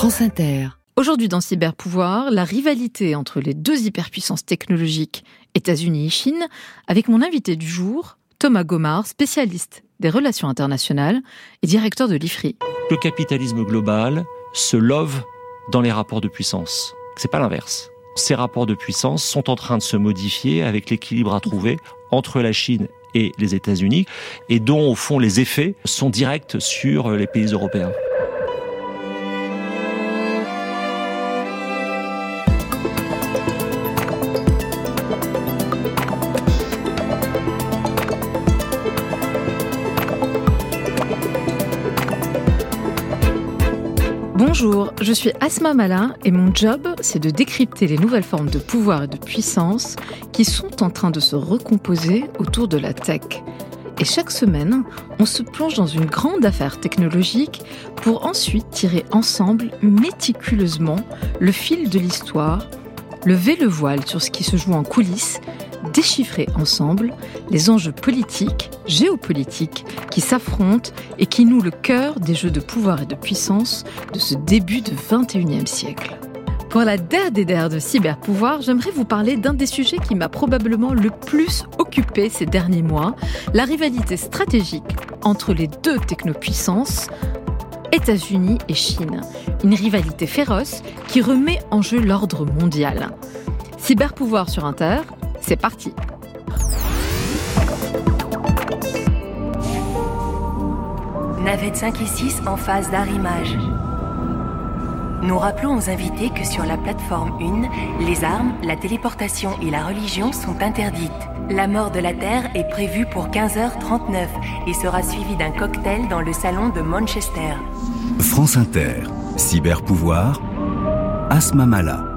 France Inter. Aujourd'hui dans Cyberpouvoir, la rivalité entre les deux hyperpuissances technologiques, États-Unis et Chine, avec mon invité du jour, Thomas Gomard, spécialiste des relations internationales et directeur de l'IFRI. Le capitalisme global se love dans les rapports de puissance. C'est pas l'inverse. Ces rapports de puissance sont en train de se modifier avec l'équilibre à trouver entre la Chine et les États-Unis et dont au fond les effets sont directs sur les pays européens. Bonjour, je suis Asma Malin et mon job, c'est de décrypter les nouvelles formes de pouvoir et de puissance qui sont en train de se recomposer autour de la tech. Et chaque semaine, on se plonge dans une grande affaire technologique pour ensuite tirer ensemble méticuleusement le fil de l'histoire, lever le voile sur ce qui se joue en coulisses déchiffrer ensemble les enjeux politiques, géopolitiques qui s'affrontent et qui nouent le cœur des jeux de pouvoir et de puissance de ce début de 21e siècle. Pour la der des der de cyberpouvoir, j'aimerais vous parler d'un des sujets qui m'a probablement le plus occupé ces derniers mois, la rivalité stratégique entre les deux technopuissances, États-Unis et Chine. Une rivalité féroce qui remet en jeu l'ordre mondial. Cyberpouvoir sur Inter, c'est parti Navette 5 et 6 en phase d'arrimage. Nous rappelons aux invités que sur la plateforme 1, les armes, la téléportation et la religion sont interdites. La mort de la Terre est prévue pour 15h39 et sera suivie d'un cocktail dans le salon de Manchester. France Inter, cyberpouvoir, Asma Mala.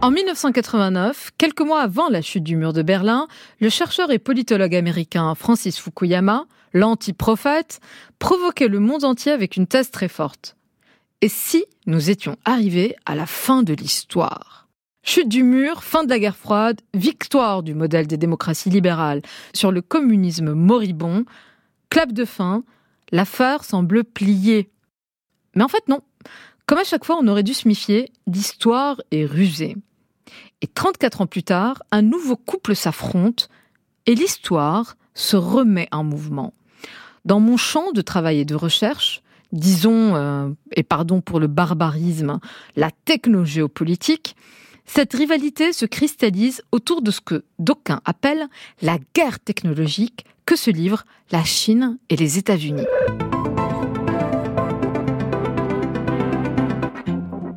En 1989, quelques mois avant la chute du mur de Berlin, le chercheur et politologue américain Francis Fukuyama, l'anti-prophète, provoquait le monde entier avec une thèse très forte. Et si nous étions arrivés à la fin de l'histoire? Chute du mur, fin de la guerre froide, victoire du modèle des démocraties libérales sur le communisme moribond, clap de fin, l'affaire semble pliée. Mais en fait non. Comme à chaque fois, on aurait dû se méfier, l'histoire est rusée. Et 34 ans plus tard, un nouveau couple s'affronte et l'histoire se remet en mouvement. Dans mon champ de travail et de recherche, disons, euh, et pardon pour le barbarisme, la technogéopolitique, cette rivalité se cristallise autour de ce que d'aucuns appellent la guerre technologique que se livrent la Chine et les États-Unis.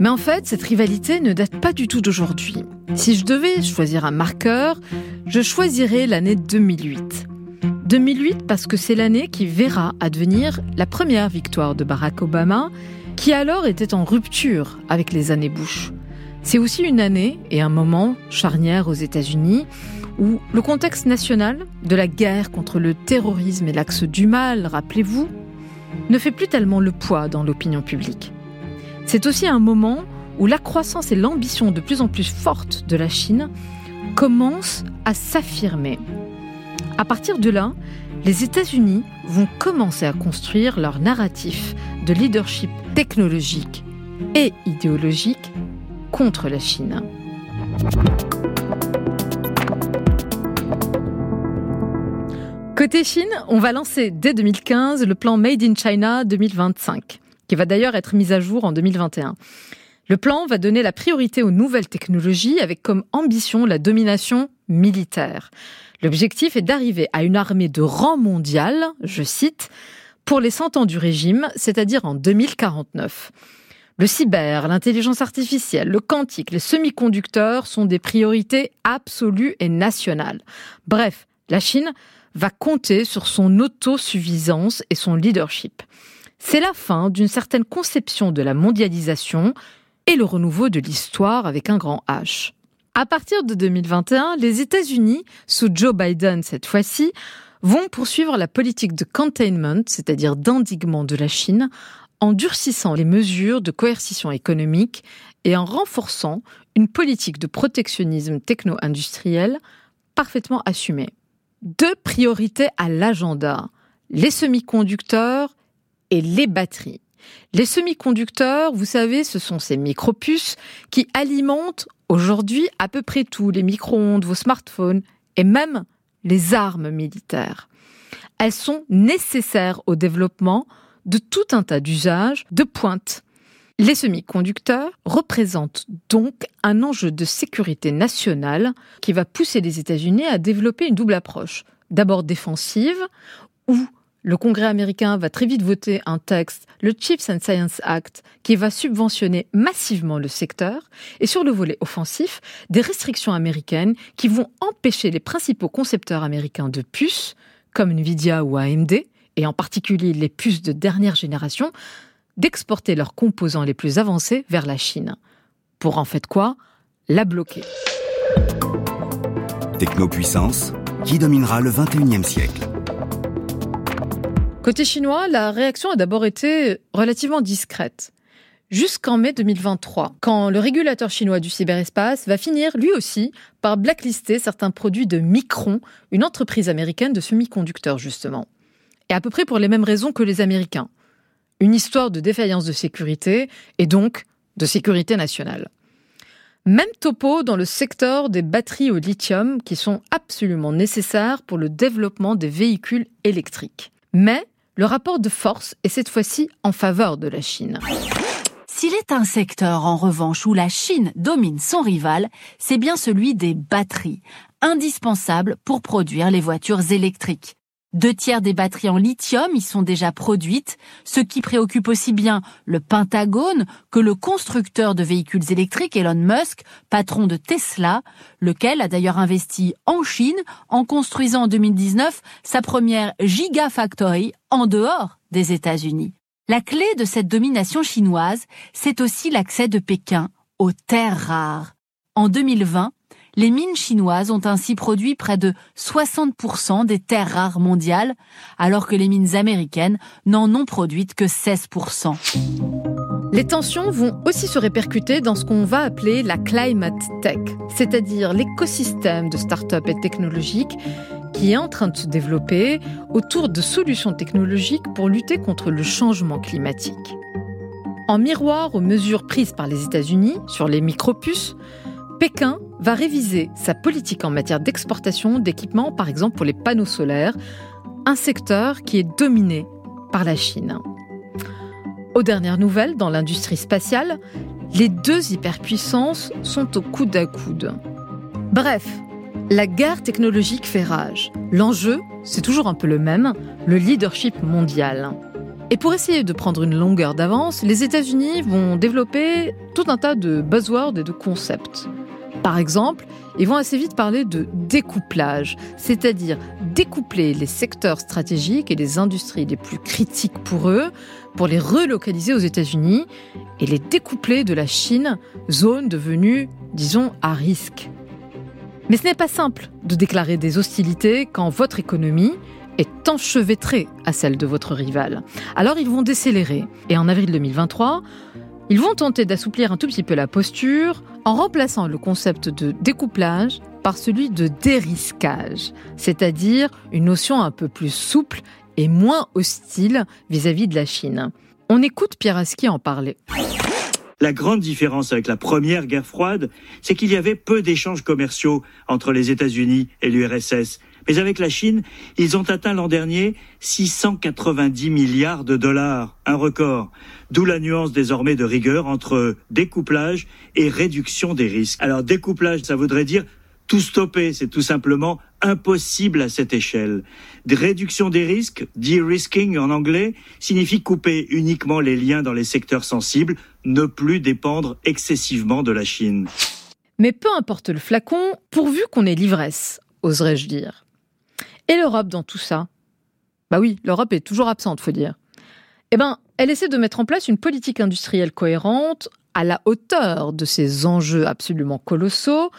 Mais en fait, cette rivalité ne date pas du tout d'aujourd'hui. Si je devais choisir un marqueur, je choisirais l'année 2008. 2008 parce que c'est l'année qui verra advenir la première victoire de Barack Obama, qui alors était en rupture avec les années Bush. C'est aussi une année et un moment charnière aux États-Unis où le contexte national de la guerre contre le terrorisme et l'axe du mal, rappelez-vous, ne fait plus tellement le poids dans l'opinion publique. C'est aussi un moment où la croissance et l'ambition de plus en plus forte de la Chine commencent à s'affirmer. À partir de là, les États-Unis vont commencer à construire leur narratif de leadership technologique et idéologique contre la Chine. Côté Chine, on va lancer dès 2015 le plan Made in China 2025 qui va d'ailleurs être mise à jour en 2021. Le plan va donner la priorité aux nouvelles technologies avec comme ambition la domination militaire. L'objectif est d'arriver à une armée de rang mondial, je cite, pour les 100 ans du régime, c'est-à-dire en 2049. Le cyber, l'intelligence artificielle, le quantique, les semi-conducteurs sont des priorités absolues et nationales. Bref, la Chine va compter sur son autosuffisance et son leadership. C'est la fin d'une certaine conception de la mondialisation et le renouveau de l'histoire avec un grand H. À partir de 2021, les États-Unis, sous Joe Biden cette fois-ci, vont poursuivre la politique de containment, c'est-à-dire d'endiguement de la Chine, en durcissant les mesures de coercition économique et en renforçant une politique de protectionnisme techno-industriel parfaitement assumée. Deux priorités à l'agenda, les semi-conducteurs et les batteries. Les semi-conducteurs, vous savez, ce sont ces micropuces qui alimentent aujourd'hui à peu près tout, les micro-ondes, vos smartphones et même les armes militaires. Elles sont nécessaires au développement de tout un tas d'usages de pointe. Les semi-conducteurs représentent donc un enjeu de sécurité nationale qui va pousser les États-Unis à développer une double approche. D'abord défensive, où le Congrès américain va très vite voter un texte, le Chips and Science Act, qui va subventionner massivement le secteur, et sur le volet offensif, des restrictions américaines qui vont empêcher les principaux concepteurs américains de puces, comme Nvidia ou AMD, et en particulier les puces de dernière génération, d'exporter leurs composants les plus avancés vers la Chine. Pour en fait quoi? La bloquer. Technopuissance, qui dominera le 21e siècle Côté chinois, la réaction a d'abord été relativement discrète. Jusqu'en mai 2023, quand le régulateur chinois du cyberespace va finir, lui aussi, par blacklister certains produits de Micron, une entreprise américaine de semi-conducteurs justement. Et à peu près pour les mêmes raisons que les Américains. Une histoire de défaillance de sécurité et donc de sécurité nationale. Même topo dans le secteur des batteries au lithium qui sont absolument nécessaires pour le développement des véhicules électriques. Mais le rapport de force est cette fois-ci en faveur de la Chine. S'il est un secteur, en revanche, où la Chine domine son rival, c'est bien celui des batteries, indispensables pour produire les voitures électriques. Deux tiers des batteries en lithium y sont déjà produites, ce qui préoccupe aussi bien le Pentagone que le constructeur de véhicules électriques Elon Musk, patron de Tesla, lequel a d'ailleurs investi en Chine en construisant en 2019 sa première Gigafactory en dehors des États-Unis. La clé de cette domination chinoise, c'est aussi l'accès de Pékin aux terres rares. En 2020, les mines chinoises ont ainsi produit près de 60% des terres rares mondiales, alors que les mines américaines n'en ont produites que 16%. Les tensions vont aussi se répercuter dans ce qu'on va appeler la climate tech, c'est-à-dire l'écosystème de start-up et technologiques qui est en train de se développer autour de solutions technologiques pour lutter contre le changement climatique. En miroir aux mesures prises par les États-Unis sur les micropuces, Pékin va réviser sa politique en matière d'exportation d'équipements, par exemple pour les panneaux solaires, un secteur qui est dominé par la Chine. Aux dernières nouvelles, dans l'industrie spatiale, les deux hyperpuissances sont au coude à coude. Bref, la guerre technologique fait rage. L'enjeu, c'est toujours un peu le même, le leadership mondial. Et pour essayer de prendre une longueur d'avance, les États-Unis vont développer tout un tas de buzzwords et de concepts. Par exemple, ils vont assez vite parler de découplage, c'est-à-dire découpler les secteurs stratégiques et les industries les plus critiques pour eux pour les relocaliser aux États-Unis et les découpler de la Chine, zone devenue, disons, à risque. Mais ce n'est pas simple de déclarer des hostilités quand votre économie est enchevêtrée à celle de votre rival. Alors ils vont décélérer. Et en avril 2023, ils vont tenter d'assouplir un tout petit peu la posture en remplaçant le concept de découplage par celui de dérisquage, c'est-à-dire une notion un peu plus souple et moins hostile vis-à-vis de la Chine. On écoute Pierre Aski en parler. La grande différence avec la première guerre froide, c'est qu'il y avait peu d'échanges commerciaux entre les États-Unis et l'URSS. Mais avec la Chine, ils ont atteint l'an dernier 690 milliards de dollars, un record. D'où la nuance désormais de rigueur entre découplage et réduction des risques. Alors découplage, ça voudrait dire tout stopper, c'est tout simplement impossible à cette échelle. Réduction des risques, de-risking en anglais, signifie couper uniquement les liens dans les secteurs sensibles, ne plus dépendre excessivement de la Chine. Mais peu importe le flacon, pourvu qu'on ait l'ivresse, oserais-je dire. Et l'Europe dans tout ça? Bah oui, l'Europe est toujours absente, faut dire. Eh ben, elle essaie de mettre en place une politique industrielle cohérente à la hauteur de ces enjeux absolument colossaux,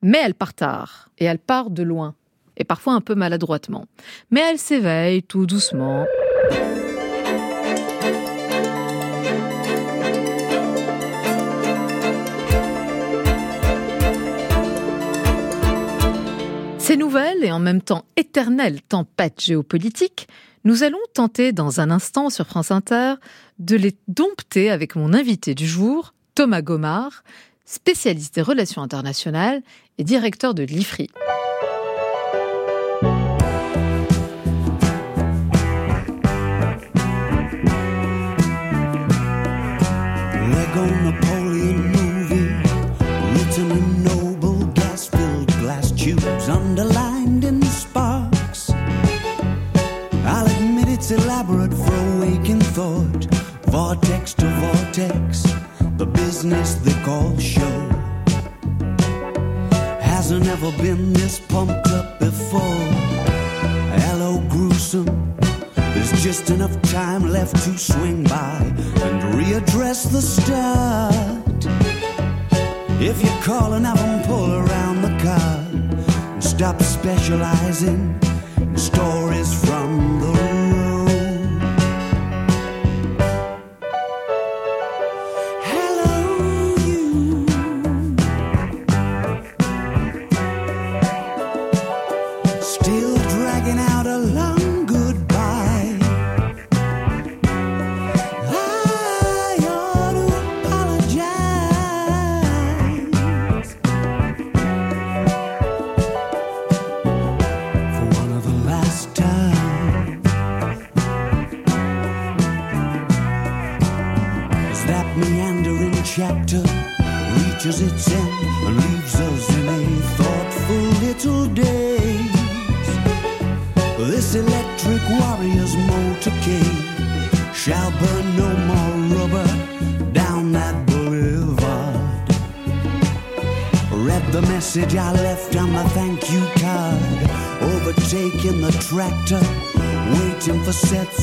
mais elle part tard et elle part de loin, et parfois un peu maladroitement. Mais elle s'éveille tout doucement. Ces nouvelles et en même temps éternelles tempêtes géopolitiques, nous allons tenter dans un instant sur France Inter de les dompter avec mon invité du jour, Thomas Gomard, spécialiste des relations internationales et directeur de l'IFRI. Elaborate for waking thought, vortex to vortex, the business they call show. Hasn't ever been this pumped up before. Hello, gruesome. There's just enough time left to swing by and readdress the start. If you call and have them pull around the car, and stop specializing in stories from the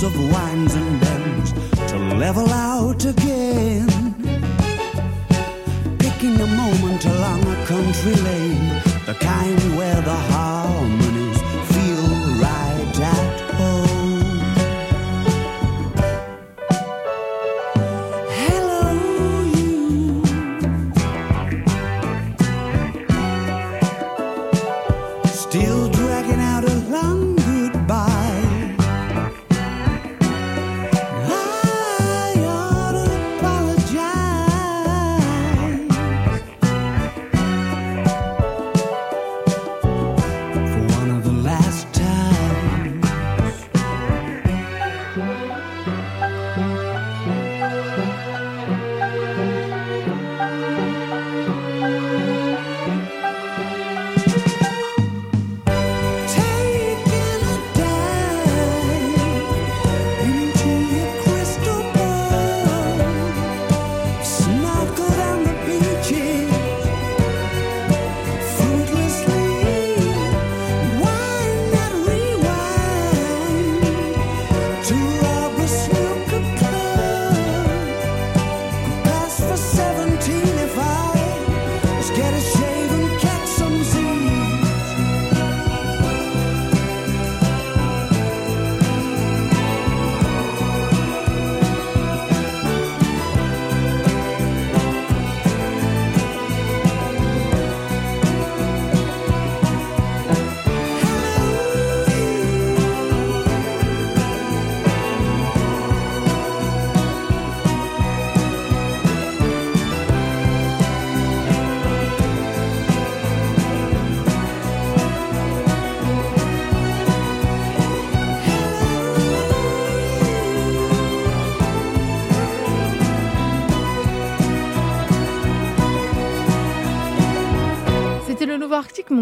of wines and bends to level out again. Picking a moment along a country lane, the kind where the harmony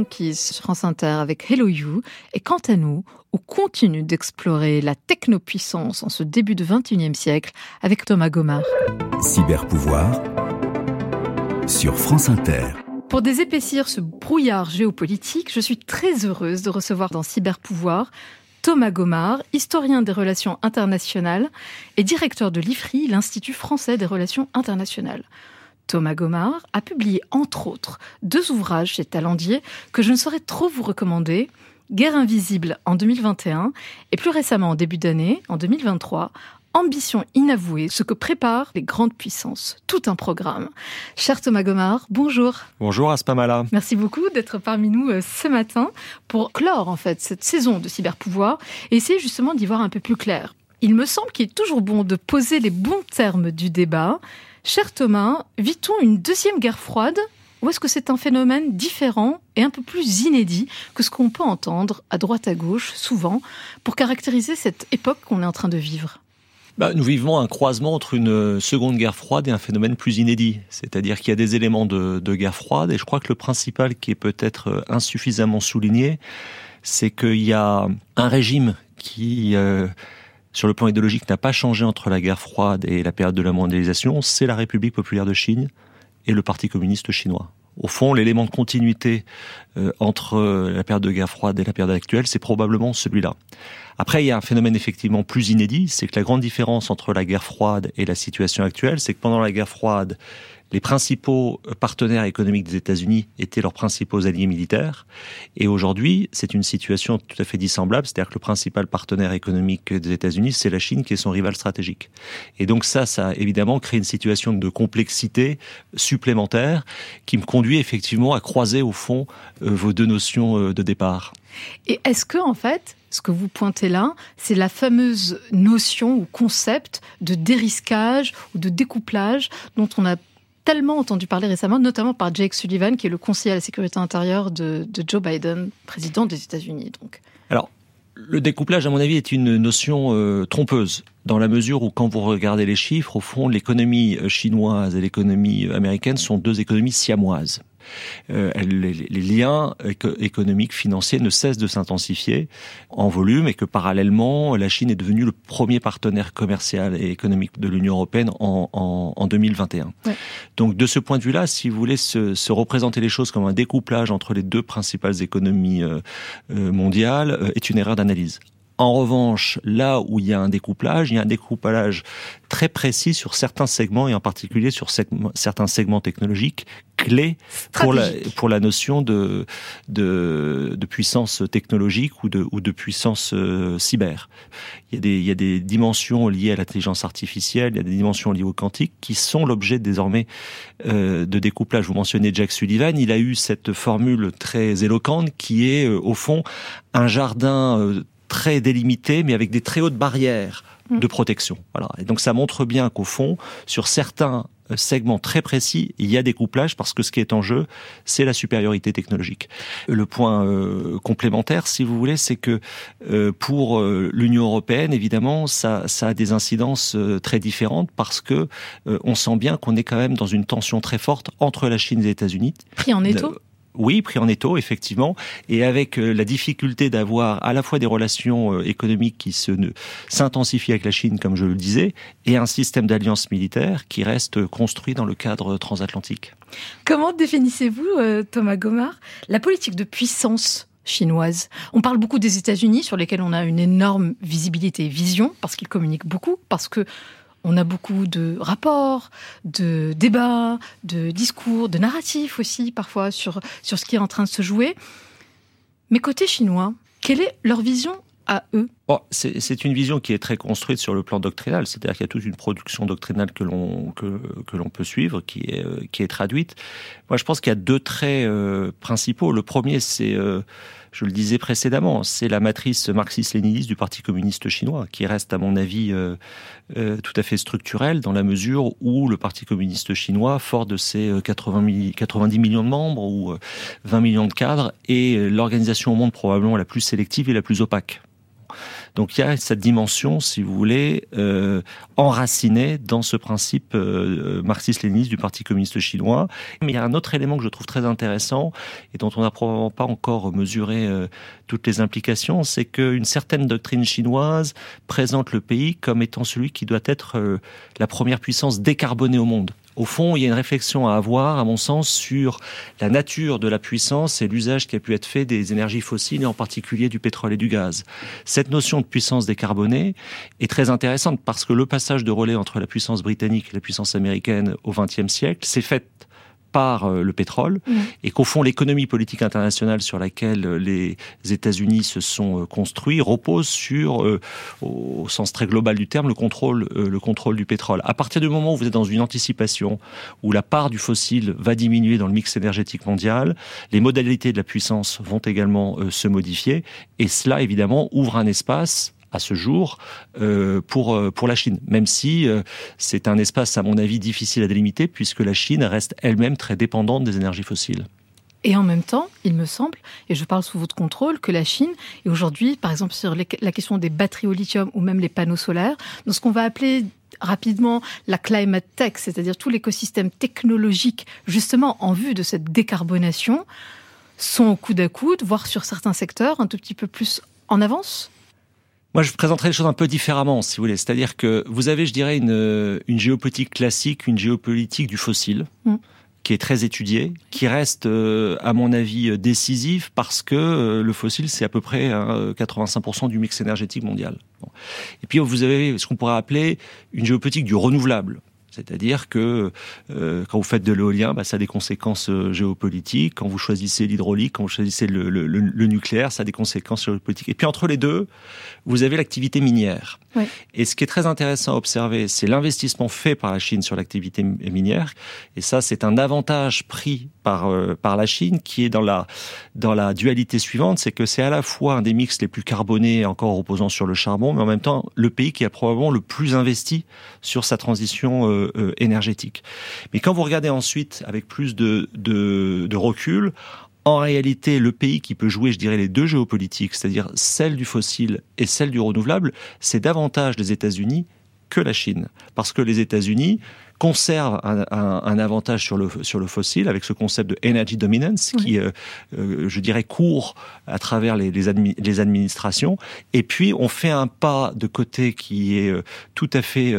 Monkeys sur France Inter avec Hello You. Et quant à nous, on continue d'explorer la technopuissance en ce début de 21e siècle avec Thomas Gomard. Cyberpouvoir sur France Inter. Pour désépaissir ce brouillard géopolitique, je suis très heureuse de recevoir dans Cyberpouvoir Thomas Gomard, historien des relations internationales et directeur de l'IFRI, l'Institut français des relations internationales. Thomas Gomard a publié entre autres deux ouvrages chez Talendier que je ne saurais trop vous recommander. Guerre invisible en 2021 et plus récemment en début d'année, en 2023, Ambition inavouée, ce que préparent les grandes puissances. Tout un programme. Cher Thomas Gomard, bonjour. Bonjour Aspamala. Merci beaucoup d'être parmi nous euh, ce matin pour clore en fait cette saison de cyberpouvoir et essayer justement d'y voir un peu plus clair. Il me semble qu'il est toujours bon de poser les bons termes du débat. Cher Thomas, vit-on une deuxième guerre froide ou est-ce que c'est un phénomène différent et un peu plus inédit que ce qu'on peut entendre à droite à gauche, souvent, pour caractériser cette époque qu'on est en train de vivre? Bah, nous vivons un croisement entre une seconde guerre froide et un phénomène plus inédit. C'est-à-dire qu'il y a des éléments de, guerre froide et je crois que le principal qui est peut-être insuffisamment souligné, c'est qu'il y a un régime qui, euh, sur le plan idéologique, n'a pas changé entre la guerre froide et la période de la mondialisation, c'est la République populaire de Chine et le Parti communiste chinois. Au fond, l'élément de continuité euh, entre la période de guerre froide et la période actuelle, c'est probablement celui-là. Après, il y a un phénomène effectivement plus inédit, c'est que la grande différence entre la guerre froide et la situation actuelle, c'est que pendant la guerre froide, les principaux partenaires économiques des États-Unis étaient leurs principaux alliés militaires. Et aujourd'hui, c'est une situation tout à fait dissemblable, c'est-à-dire que le principal partenaire économique des États-Unis, c'est la Chine qui est son rival stratégique. Et donc ça, ça a évidemment créé une situation de complexité supplémentaire qui me conduit effectivement à croiser au fond euh, vos deux notions euh, de départ. Et est-ce que, en fait, ce que vous pointez là, c'est la fameuse notion ou concept de dérisquage ou de découplage dont on a tellement entendu parler récemment, notamment par Jake Sullivan, qui est le conseiller à la sécurité intérieure de, Joe Biden, président des États-Unis. Donc. Alors, le découplage, à mon avis, est une notion euh, trompeuse, dans la mesure où, quand vous regardez les chiffres, au fond, l'économie euh, chinoise et l'économie américaine sont deux économies siamoises. Euh, les, liens économiques, financiers ne cessent de s'intensifier en volume et que parallèlement, la Chine est devenue le premier partenaire commercial et économique de l'Union européenne en, en, en 2021. Ouais. Donc de ce point de vue-là, si vous voulez se, se, représenter les choses comme un découplage entre les deux principales économies euh, euh mondiales est une erreur d'analyse. En revanche, là où il y a un découplage, il y a un découplage très précis sur certains segments et en particulier sur certains segments technologiques clés pour la, pour la notion de, de, de puissance technologique ou de, ou de puissance euh, cyber. Il y, a des, il y a des dimensions liées à l'intelligence artificielle, il y a des dimensions liées au quantique qui sont l'objet désormais euh, de découplage. Vous mentionnez Jack Sullivan, il a eu cette formule très éloquente qui est euh, au fond un jardin très délimité, mais avec des très hautes barrières de protection. Voilà. Et donc ça montre bien qu'au fond, sur certains segments très précis, il y a des couplages parce que ce qui est en jeu, c'est la supériorité technologique. Le point euh, complémentaire, si vous voulez, c'est que euh, pour euh, l'Union européenne, évidemment, ça, ça a des incidences euh, très différentes parce que euh, on sent bien qu'on est quand même dans une tension très forte entre la Chine et les États-Unis. Pris en étau? Oui, pris en étau, effectivement, et avec euh, la difficulté d'avoir à la fois des relations euh, économiques qui se s'intensifient avec la Chine, comme je le disais, et un système d'alliance militaire qui reste construit dans le cadre transatlantique. Comment définissez-vous, euh, Thomas Gomard, la politique de puissance chinoise? On parle beaucoup des États-Unis, sur lesquels on a une énorme visibilité et vision, parce qu'ils communiquent beaucoup, parce que on a beaucoup de rapports, de débats, de discours, de narratifs aussi parfois sur, sur ce qui est en train de se jouer. Mais côté chinois, quelle est leur vision à eux? C'est une vision qui est très construite sur le plan doctrinal, c'est-à-dire qu'il y a toute une production doctrinale que l'on que, que l'on peut suivre, qui est euh, qui est traduite. Moi, je pense qu'il y a deux traits euh, principaux. Le premier, c'est euh, je le disais précédemment, c'est la matrice marxiste-léniniste du Parti communiste chinois, qui reste, à mon avis, tout à fait structurelle, dans la mesure où le Parti communiste chinois, fort de ses 80 90 millions de membres ou 20 millions de cadres, est l'organisation au monde probablement la plus sélective et la plus opaque. Donc il y a cette dimension, si vous voulez, euh, enracinée dans ce principe euh, marxiste-léniniste du Parti communiste chinois. Mais il y a un autre élément que je trouve très intéressant et dont on n'a probablement pas encore mesuré euh, toutes les implications, c'est qu'une certaine doctrine chinoise présente le pays comme étant celui qui doit être euh, la première puissance décarbonée au monde. Au fond, il y a une réflexion à avoir, à mon sens, sur la nature de la puissance et l'usage qui a pu être fait des énergies fossiles, et en particulier du pétrole et du gaz. Cette notion de puissance décarbonée est très intéressante parce que le passage de relais entre la puissance britannique et la puissance américaine au XXe siècle s'est fait par euh, le pétrole et qu'au fond l'économie politique internationale sur laquelle euh, les États-Unis se sont euh, construits repose sur, au sens très global du terme, le contrôle, le contrôle du pétrole. À partir du moment où vous êtes dans une anticipation où la part du fossile va diminuer dans le mix énergétique mondial, les modalités de la puissance vont également se modifier et cela évidemment ouvre un espace à ce jour euh, pour euh, pour la Chine, même si euh, c'est un espace à mon avis difficile à délimiter puisque la Chine reste elle-même très dépendante des énergies fossiles. Et en même temps, il me semble, et je parle sous votre contrôle, que la Chine est aujourd'hui, par exemple sur la question des batteries au lithium ou même les panneaux solaires, dans ce qu'on va appeler rapidement la climate tech, c'est-à-dire tout l'écosystème technologique justement en vue de cette décarbonation, sont au coude à coude, voire sur certains secteurs un tout petit peu plus en avance? Moi, je présenterai les choses un peu différemment, si vous voulez. C'est-à-dire que vous avez, je dirais, une, une géopolitique classique, une géopolitique du fossile, mm. qui est très étudiée, qui reste, euh, à mon avis, décisive parce que euh, le fossile, c'est à peu près 85% hein, du mix énergétique mondial. Et puis, vous avez ce qu'on pourrait appeler une géopolitique du renouvelable. C'est-à-dire que euh, quand vous faites de l'éolien, bah, ça a des conséquences euh, géopolitiques. Quand vous choisissez l'hydraulique, quand vous choisissez le, le, le, nucléaire, ça a des conséquences géopolitiques. Et puis entre les deux, vous avez l'activité minière. Et ce qui est très intéressant à observer, c'est l'investissement fait par la Chine sur l'activité minière. Et ça, c'est un avantage pris par euh, par la Chine qui est dans la dans la dualité suivante, c'est que c'est à la fois un des mix les plus carbonés encore reposant sur le charbon, mais en même temps le pays qui a probablement le plus investi sur sa transition euh, euh, énergétique. Mais quand vous regardez ensuite avec plus de, de, de recul, en réalité, le pays qui peut jouer, je dirais, les deux géopolitiques, c'est-à-dire celle du fossile et celle du renouvelable, c'est davantage les États-Unis que la Chine. Parce que les États-Unis conservent un, un, avantage sur le, sur le fossile avec ce concept de energy dominance qui, euh, euh, je dirais, court à travers les, les, les, administrations. Et puis, on fait un pas de côté qui est euh, tout à fait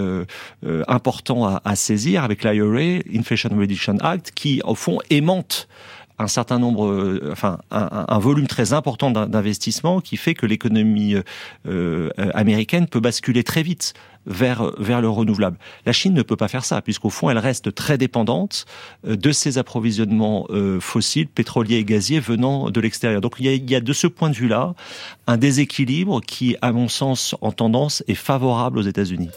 important à, à saisir avec l'IRA, Inflation Reduction Act, qui, au fond, aimante un certain nombre, euh, enfin un, volume très important d'investissement qui fait que l'économie euh, euh, américaine peut basculer très vite vers vers le renouvelable. La Chine ne peut pas faire ça puisqu'au fond elle reste très dépendante de ses approvisionnements fossiles, pétroliers et gaziers venant de l'extérieur. Donc il y, a, il y a de ce point de vue-là un déséquilibre qui, à mon sens, en tendance, est favorable aux États-Unis.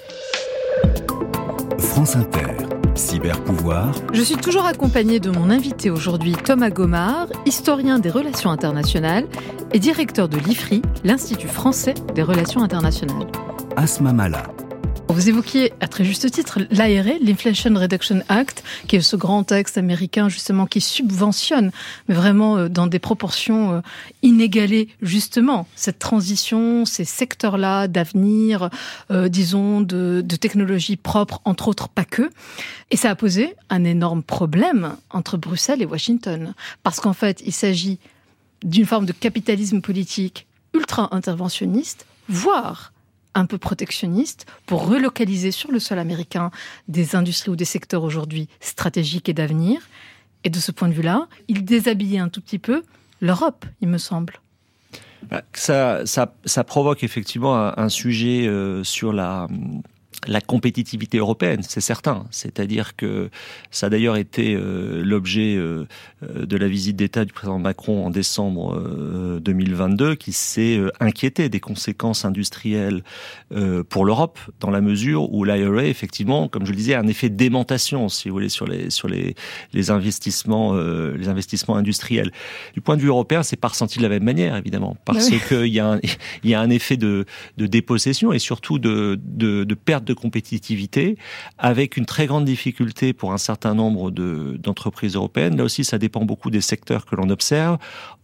France Inter. Cyberpouvoir. Je suis toujours accompagné de mon invité aujourd'hui, Thomas Gomard, historien des relations internationales et directeur de l'IFRI, l'Institut français des relations internationales. Asma Mala. Vous évoquiez à très juste titre l'ARA, l'Inflation Reduction Act, qui est ce grand texte américain justement qui subventionne, mais vraiment euh, dans des proportions euh, inégalées justement, cette transition, ces secteurs-là d'avenir, euh, disons, de, de technologies propres, entre autres pas que. Et ça a posé un énorme problème entre Bruxelles et Washington, parce qu'en fait, il s'agit d'une forme de capitalisme politique ultra-interventionniste, voire un peu protectionniste pour relocaliser sur le sol américain des industries ou des secteurs aujourd'hui stratégiques et d'avenir. Et de ce point de vue-là, il déshabillait un tout petit peu l'Europe, il me semble. Bah, ça, ça, ça provoque effectivement un, sujet euh, sur la la compétitivité européenne, c'est certain. C'est-à-dire que ça a d'ailleurs été euh, l'objet euh, euh, de la visite d'État du président Macron en décembre 2022, qui s'est inquiété des conséquences industrielles pour l'Europe, dans la mesure où l'IRA, effectivement, comme je le disais, a un effet d'aimantation, si vous voulez, sur les sur les, les investissements les investissements industriels. Du point de vue européen, c'est pas ressenti de la même manière, évidemment, parce qu'il y a un, il y a un effet de, de dépossession et surtout de, de, de de compétitivité, avec une très grande difficulté pour un certain nombre d'entreprises européennes. Là aussi, ça dépend beaucoup des secteurs que l'on observe,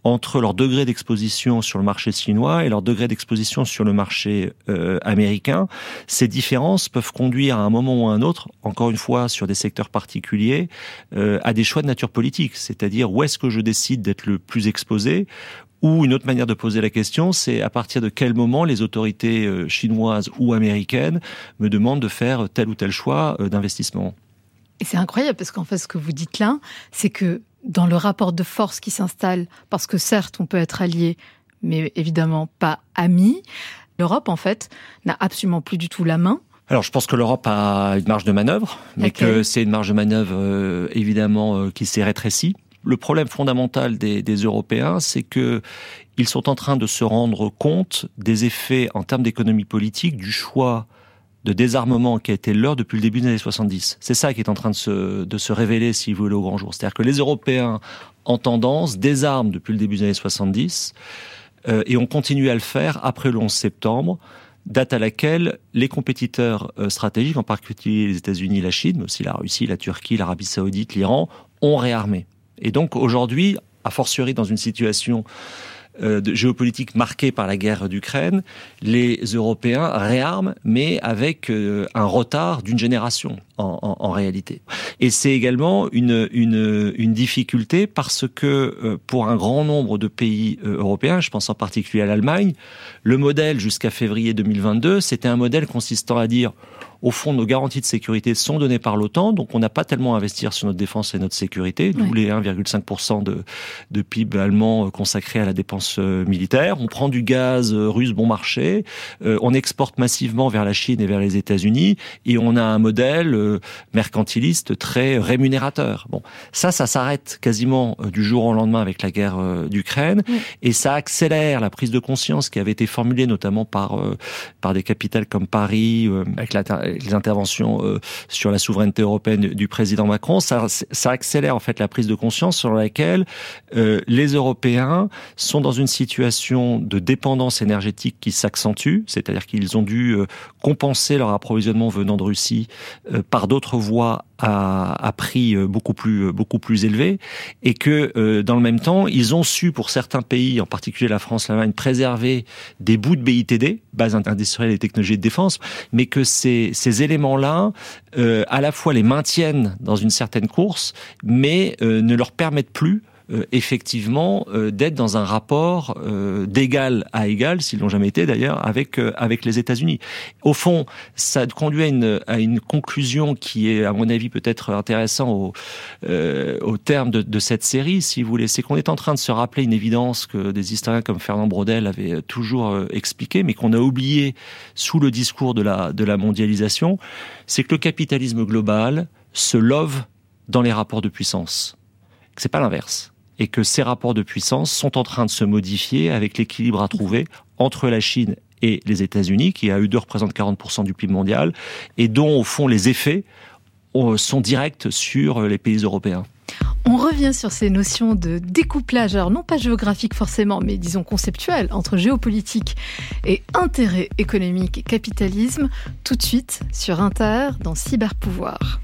entre leur degré d'exposition sur le marché chinois et leur degré d'exposition sur le marché euh, américain. Ces différences peuvent conduire à un moment ou à un autre, encore une fois sur des secteurs particuliers, euh, à des choix de nature politique, c'est-à-dire où est-ce que je décide d'être le plus exposé? Ou une autre manière de poser la question, c'est à partir de quel moment les autorités euh, chinoises ou américaines me demandent de faire tel ou tel choix euh, d'investissement. Et c'est incroyable parce qu'en fait, ce que vous dites là, c'est que dans le rapport de force qui s'installe, parce que certes, on peut être allié, mais évidemment pas ami, l'Europe, en fait, n'a absolument plus du tout la main alors, je pense que l'Europe a une marge de manœuvre, mais que c'est une marge de manœuvre euh, évidemment euh, qui s'est rétrécie. Le problème fondamental des, Européens, c'est que ils sont en train de se rendre compte des effets en termes d'économie politique du choix de désarmement qui a été leur depuis le début des années 70. C'est ça qui est en train de se, de se révéler, si vous voulez, au grand jour. C'est-à-dire que les Européens, en tendance, désarment depuis le début des années 70 euh, et ont continué à le faire après le 11 septembre, date à laquelle les compétiteurs euh, stratégiques, en particulier les États-Unis, la Chine, mais aussi la Russie, la Turquie, l'Arabie Saoudite, l'Iran, ont réarmé. Et donc aujourd'hui, a fortiori dans une situation euh, géopolitique marquée par la guerre d'Ukraine, les Européens réarment, mais avec euh, un retard d'une génération en, réalité. Et c'est également une, difficulté parce que euh, pour un grand nombre de pays européens, je pense en particulier à l'Allemagne, le modèle jusqu'à février 2022, c'était un modèle consistant à dire au fond, nos garanties de sécurité sont données par l'OTAN, donc on n'a pas tellement à investir sur notre défense et notre sécurité, d'où Ouais. les 1,5% de, de PIB allemand euh, consacrés à la dépense euh, militaire. On prend du gaz euh, russe bon marché, euh, on exporte massivement vers la Chine et vers les États-Unis, et on a un modèle euh, mercantiliste très rémunérateur. Bon, ça, ça s'arrête quasiment du jour au lendemain avec la guerre euh, d'Ukraine, Oui. et ça accélère la prise de conscience qui avait été formulée notamment par euh, par des capitales comme Paris, euh, avec les interventions euh, sur la souveraineté européenne du président Macron. Ça, accélère en fait la prise de conscience sur laquelle euh, les Européens sont dans une situation de dépendance énergétique qui s'accentue, c'est-à-dire qu'ils ont dû euh, compenser leur approvisionnement venant de Russie par d'autres voies à, à prix beaucoup plus euh, beaucoup plus élevé, et que euh, dans le même temps, ils ont su pour certains pays, en particulier la France, l'Allemagne, préserver des bouts de BITD, base industrielle et technologie de défense, mais que ces, ces éléments-là, euh, à la fois les maintiennent dans une certaine course, mais euh, ne leur permettent plus euh, effectivement euh, d'être dans un rapport euh, d'égal à égal, s'ils l'ont jamais été d'ailleurs, avec avec les États-Unis. Au fond, ça conduit à une à une conclusion qui est, à mon avis, peut-être intéressant au au terme de, cette série, si vous voulez, c'est qu'on est en train de se rappeler une évidence que des historiens comme Fernand Braudel avaient toujours expliqué, mais qu'on a oublié sous le discours de la de la mondialisation, c'est que le capitalisme global se love dans les rapports de puissance. C'est pas l'inverse et que ces rapports de puissance sont en train de se modifier avec l'équilibre à trouver entre la Chine et les États-Unis, qui à eux deux représentent 40% du PIB mondial, et dont au fond les effets euh, sont directs sur les pays européens. On revient sur ces notions de découplage, alors non pas géographique forcément, mais disons conceptuel, entre géopolitique et intérêt économique et capitalisme, tout de suite sur Inter dans Cyberpouvoir.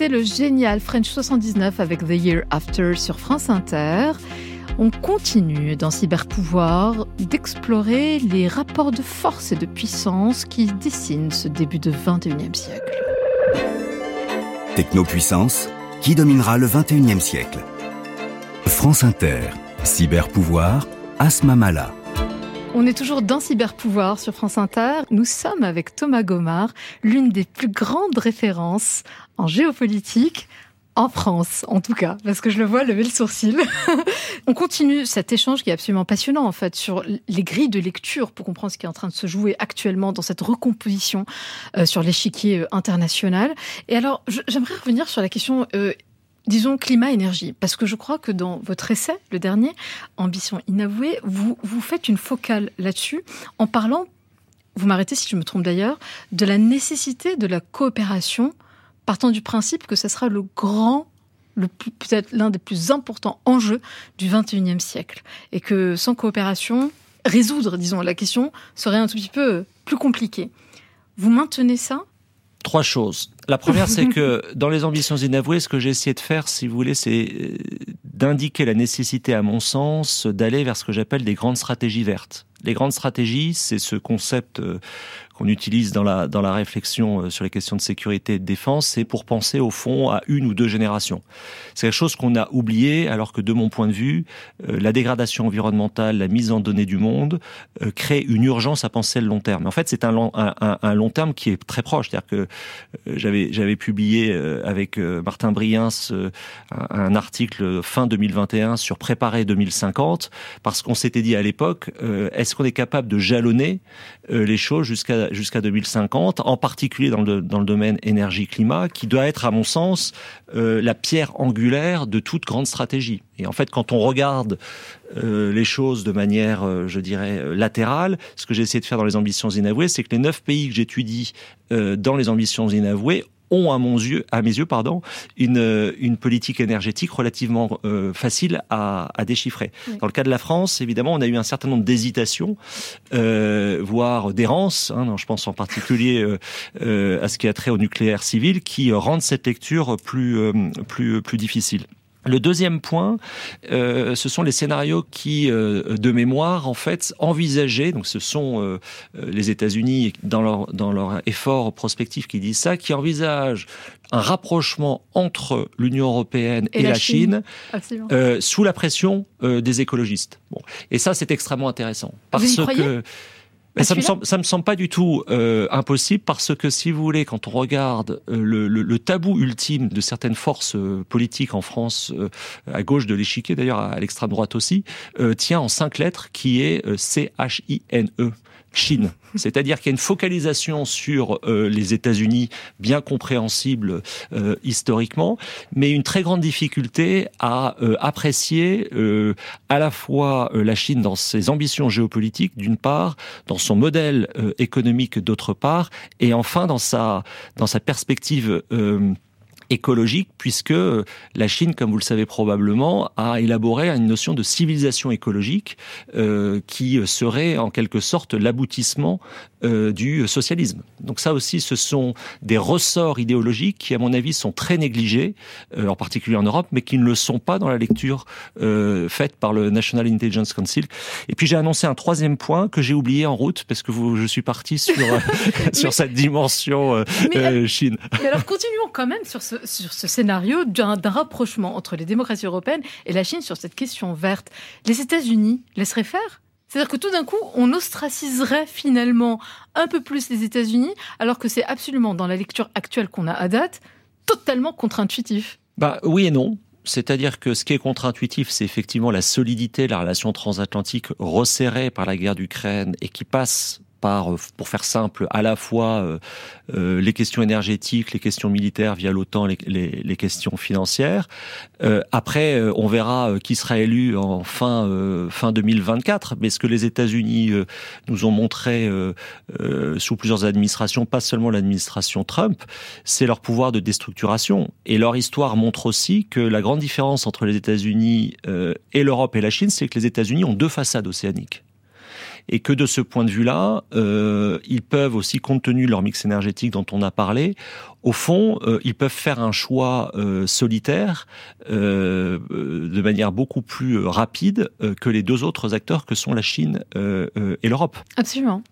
Le génial French 79 avec The Year After sur France Inter. On continue dans Cyberpouvoir d'explorer les rapports de force et de puissance qui dessinent ce début de 21e siècle. Technopuissance, qui dominera le 21e siècle France Inter, Cyberpouvoir, Asma Mala. On est toujours dans Cyberpouvoir sur France Inter. Nous sommes avec Thomas Gomard, l'une des plus grandes références en géopolitique en France, en tout cas, parce que je le vois lever le sourcil. On continue cet échange qui est absolument passionnant, en fait, sur les grilles de lecture pour comprendre ce qui est en train de se jouer actuellement dans cette recomposition euh, sur l'échiquier euh, international. Et alors, j'aimerais revenir sur la question euh, disons climat-énergie, parce que je crois que dans votre essai, le dernier, Ambition inavouée, vous, vous faites une focale là-dessus en parlant, vous m'arrêtez si je me trompe d'ailleurs, de la nécessité de la coopération, partant du principe que ce sera le grand peut-être l'un des plus importants enjeux du 21e siècle. Et que sans coopération, résoudre, disons, la question serait un tout petit peu plus compliqué. Vous maintenez ça? Trois choses. La première, c'est que dans les ambitions inavouées, ce que j'ai essayé de faire, si vous voulez, c'est euh, d'indiquer la nécessité, à mon sens, d'aller vers ce que j'appelle des grandes stratégies vertes. Les grandes stratégies, c'est ce concept euh, qu'on utilise dans la, dans la réflexion euh, sur les questions de sécurité et de défense, c'est pour penser au fond à une ou deux générations. C'est quelque chose qu'on a oublié, alors que de mon point de vue, euh, la dégradation environnementale, la mise en données du monde euh, crée une urgence à penser le long terme. En fait, c'est un long, un, long terme qui est très proche. C'est-à-dire que j'avais j'avais publié avec Martin Briens un, article fin 2021 sur préparer 2050 parce qu'on s'était dit à l'époque, est-ce qu'on est capable de jalonner les choses jusqu'à jusqu'à 2050, en particulier dans le, dans le domaine énergie-climat, qui doit être, à mon sens, euh, la pierre angulaire de toute grande stratégie. Et en fait, quand on regarde euh, les choses de manière, euh, je dirais, latérale, ce que j'ai essayé de faire dans les ambitions inavouées, c'est que les neuf pays que j'étudie dans les ambitions inavouées ont à, mon yeux, à mes yeux pardon, une, une politique énergétique relativement euh, facile à, à déchiffrer. Dans le cas de la France, évidemment, on a eu un certain nombre d'hésitations, euh, voire d'errance. Hein, je pense en particulier euh, euh, à ce qui a trait au nucléaire civil, qui rendent cette lecture plus, euh, plus, plus difficile. Le deuxième point, euh, ce sont les scénarios qui, euh, de mémoire, en fait, envisageaient, donc ce sont euh, les États-Unis dans leur, dans leur effort prospectif qui disent ça, qui envisagent un rapprochement entre l'Union européenne et, la, Chine, sous la pression des écologistes. Bon. Et ça, c'est extrêmement intéressant. Parce que ça me semble, ça me semble pas du tout euh, impossible parce que si vous voulez, quand on regarde euh, le, le, le tabou ultime de certaines forces euh, politiques en France, euh, à gauche de l'échiquier d'ailleurs, à l'extrême droite aussi, tient en cinq lettres qui est C H I N E. Chine. C'est-à-dire qu'il y a une focalisation sur euh, les États-Unis, bien compréhensible euh, historiquement, mais une très grande difficulté à euh, apprécier à la fois la Chine dans ses ambitions géopolitiques, d'une part, dans son modèle économique, d'autre part, et enfin dans sa dans sa perspective écologique, puisque la Chine, comme vous le savez probablement, a élaboré une notion de civilisation écologique euh, qui serait en quelque sorte l'aboutissement euh, du socialisme. Donc ça aussi, ce sont des ressorts idéologiques qui, à mon avis, sont très négligés, euh, en particulier en Europe, mais qui ne le sont pas dans la lecture euh, faite par le National Intelligence Council. Et puis j'ai annoncé un troisième point que j'ai oublié en route, parce que vous, je suis parti sur, sur cette dimension Chine. Mais alors continuons quand même sur ce, sur ce scénario d'un rapprochement entre les démocraties européennes et la Chine sur cette question verte. Les États-Unis laisseraient faire c'est-à-dire que tout d'un coup, on ostraciserait finalement un peu plus les États-Unis, alors que c'est absolument, dans la lecture actuelle qu'on a à date, totalement contre-intuitif. Bah oui et non. C'est-à-dire que ce qui est contre-intuitif, c'est effectivement la solidité de la relation transatlantique resserrée par la guerre d'Ukraine et qui passe par, euh, pour faire simple, à la fois euh, euh, les questions énergétiques, les questions militaires via l'OTAN, les, les, les, questions financières. Euh, après, euh, on verra qui sera élu en fin fin 2024. Mais ce que les États-Unis nous ont montré sous plusieurs administrations, pas seulement l'administration Trump, c'est leur pouvoir de déstructuration. Et leur histoire montre aussi que la grande différence entre les États-Unis et l'Europe et la Chine, c'est que les États-Unis ont deux façades océaniques et que de ce point de vue-là, euh, ils peuvent aussi, compte tenu de leur mix énergétique dont on a parlé, au fond, euh, ils peuvent faire un choix euh, solitaire de manière beaucoup plus rapide que les deux autres acteurs que sont la Chine et l'Europe. Absolument.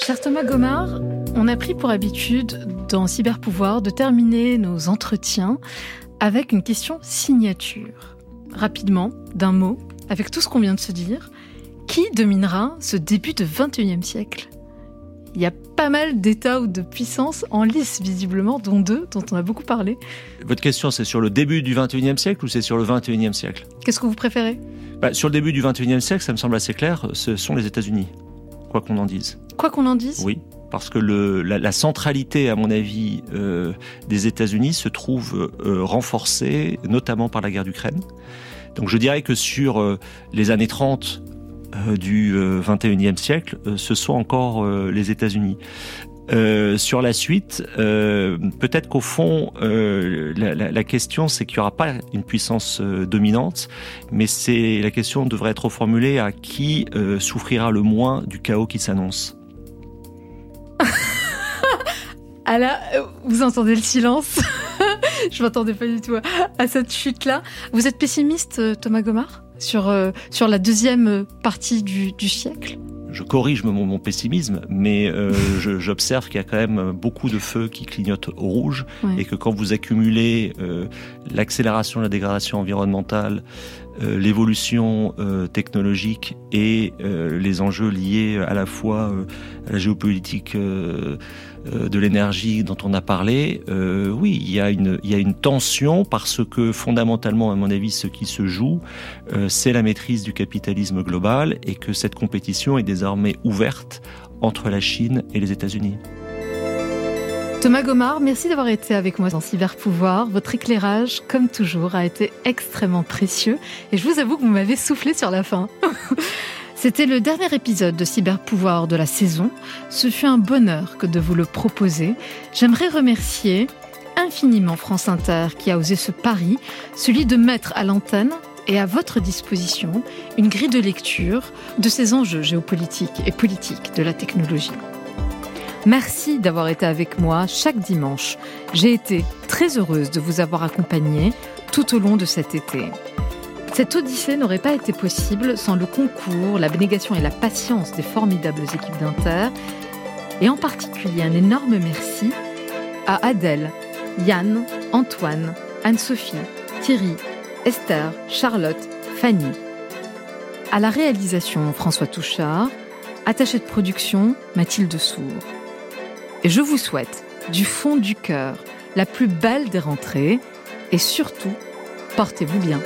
Cher Thomas Gomard, on a pris pour habitude dans Cyberpouvoir de terminer nos entretiens avec une question signature. Rapidement, d'un mot, avec tout ce qu'on vient de se dire, qui dominera ce début de 21e siècle? Il y a pas mal d'États ou de puissances en lice, visiblement, dont deux, dont on a beaucoup parlé. Votre question, c'est sur le début du 21e siècle ou c'est sur le 21e siècle? Qu'est-ce que vous préférez? Bah, Sur le début du 21e siècle, ça me semble assez clair, ce sont les États-Unis, quoi qu'on en dise. Quoi qu'on en dise? Oui, parce que le, la, centralité, à mon avis, euh, des États-Unis se trouve euh, renforcée, notamment par la guerre d'Ukraine. Donc je dirais que sur euh, les années 30, euh, du 21e euh, siècle, euh, ce sont encore les États-Unis. sur la suite, peut-être qu'au fond, la, question, c'est qu'il n'y aura pas une puissance dominante, mais c'est la question devrait être reformulée à qui souffrira le moins du chaos qui s'annonce. ah là, vous entendez le silence? Je m'attendais pas du tout à cette chute-là. Vous êtes pessimiste, Thomas Gomard sur, euh, sur la deuxième partie du, du siècle. Je corrige mon, mon pessimisme, mais euh, j'observe qu'il y a quand même beaucoup de feux qui clignotent au rouge et que quand vous accumulez euh, l'accélération de la dégradation environnementale, euh, l'évolution technologique et les enjeux liés à la fois à la géopolitique de l'énergie dont on a parlé, euh, oui, il y, a une, il y a une tension parce que fondamentalement, à mon avis, ce qui se joue, euh, c'est la maîtrise du capitalisme global et que cette compétition est désormais ouverte entre la Chine et les États-Unis. Thomas Gomard, merci d'avoir été avec moi dans Cyberpouvoir. Votre éclairage, comme toujours, a été extrêmement précieux et je vous avoue que vous m'avez soufflé sur la fin. C'était le dernier épisode de Cyberpouvoir de la saison. Ce fut un bonheur que de vous le proposer. J'aimerais remercier infiniment France Inter qui a osé ce pari, celui de mettre à l'antenne et à votre disposition une grille de lecture de ces enjeux géopolitiques et politiques de la technologie. Merci d'avoir été avec moi chaque dimanche. J'ai été très heureuse de vous avoir accompagné tout au long de cet été. Cette odyssée n'aurait pas été possible sans le concours, l'abnégation et la patience des formidables équipes d'Inter, et en particulier un énorme merci à Adèle, Yann, Antoine, Anne-Sophie, Thierry, Esther, Charlotte, Fanny. À la réalisation, François Touchard, attaché de production, Mathilde Sour. Et je vous souhaite, du fond du cœur, la plus belle des rentrées, et surtout, portez-vous bien.